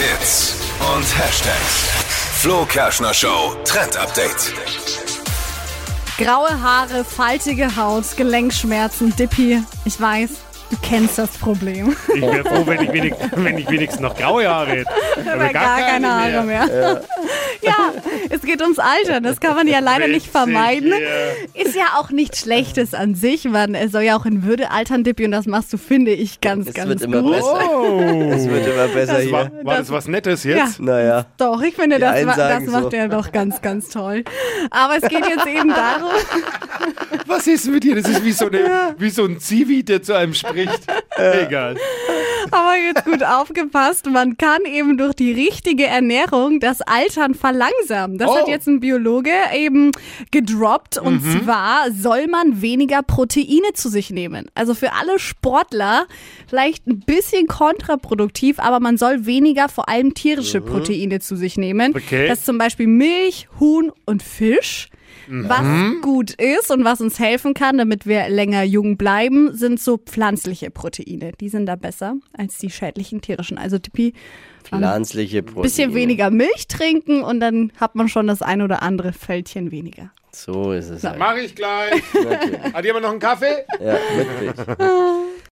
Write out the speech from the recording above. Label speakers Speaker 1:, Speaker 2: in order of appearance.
Speaker 1: Hits und Hashtags. Flo Kerschner Show Trend Update.
Speaker 2: Graue Haare, faltige Haut, Gelenkschmerzen, Dippy. Ich weiß, du kennst das Problem.
Speaker 3: Ich wäre froh, wenn ich, wenig, wenn ich wenigstens noch graue Haare hätte.
Speaker 2: Aber gar, keine Haare mehr. Ja. Es geht ums Alter. Das kann man ja leider nicht
Speaker 3: Witzig,
Speaker 2: vermeiden.
Speaker 3: ja.
Speaker 2: Ist ja auch nichts Schlechtes an sich. Man soll ja auch in Würde altern, Dippy. Und das machst du, finde ich, ganz,
Speaker 4: Es
Speaker 2: ganz
Speaker 4: wird immer
Speaker 2: gut.
Speaker 4: besser.
Speaker 3: Oh.
Speaker 4: Es wird immer besser
Speaker 2: Das
Speaker 4: hier.
Speaker 3: War, war das was Nettes jetzt?
Speaker 4: Naja.
Speaker 2: Doch, ich finde, das, ma- das
Speaker 4: sagen
Speaker 2: macht
Speaker 4: so.
Speaker 2: er doch ganz, ganz toll. Aber es geht jetzt eben darum,
Speaker 3: Was ist mit dir? Das ist wie so, eine, wie so ein Zivi, der zu einem spricht. Egal.
Speaker 2: Aber jetzt gut aufgepasst, man kann eben durch die richtige Ernährung das Altern verlangsamen. Das
Speaker 3: Oh.
Speaker 2: hat jetzt ein Biologe eben gedroppt. Und zwar soll man weniger Proteine zu sich nehmen. Also für alle Sportler vielleicht ein bisschen kontraproduktiv, aber man soll weniger vor allem tierische Proteine zu sich nehmen.
Speaker 3: Okay.
Speaker 2: Das ist zum Beispiel Milch, Huhn und Fisch. Was gut ist und was uns helfen kann, damit wir länger jung bleiben, sind so pflanzliche Proteine. Die sind da besser als die schädlichen tierischen. Also Tippi,
Speaker 4: Pflanzliche Proteine.
Speaker 2: bisschen weniger Milch trinken und dann hat man schon das ein oder andere Fältchen weniger.
Speaker 4: So ist es. halt.
Speaker 3: Mach ich gleich. Hat jemand noch einen Kaffee?
Speaker 4: Ja, mit Milch.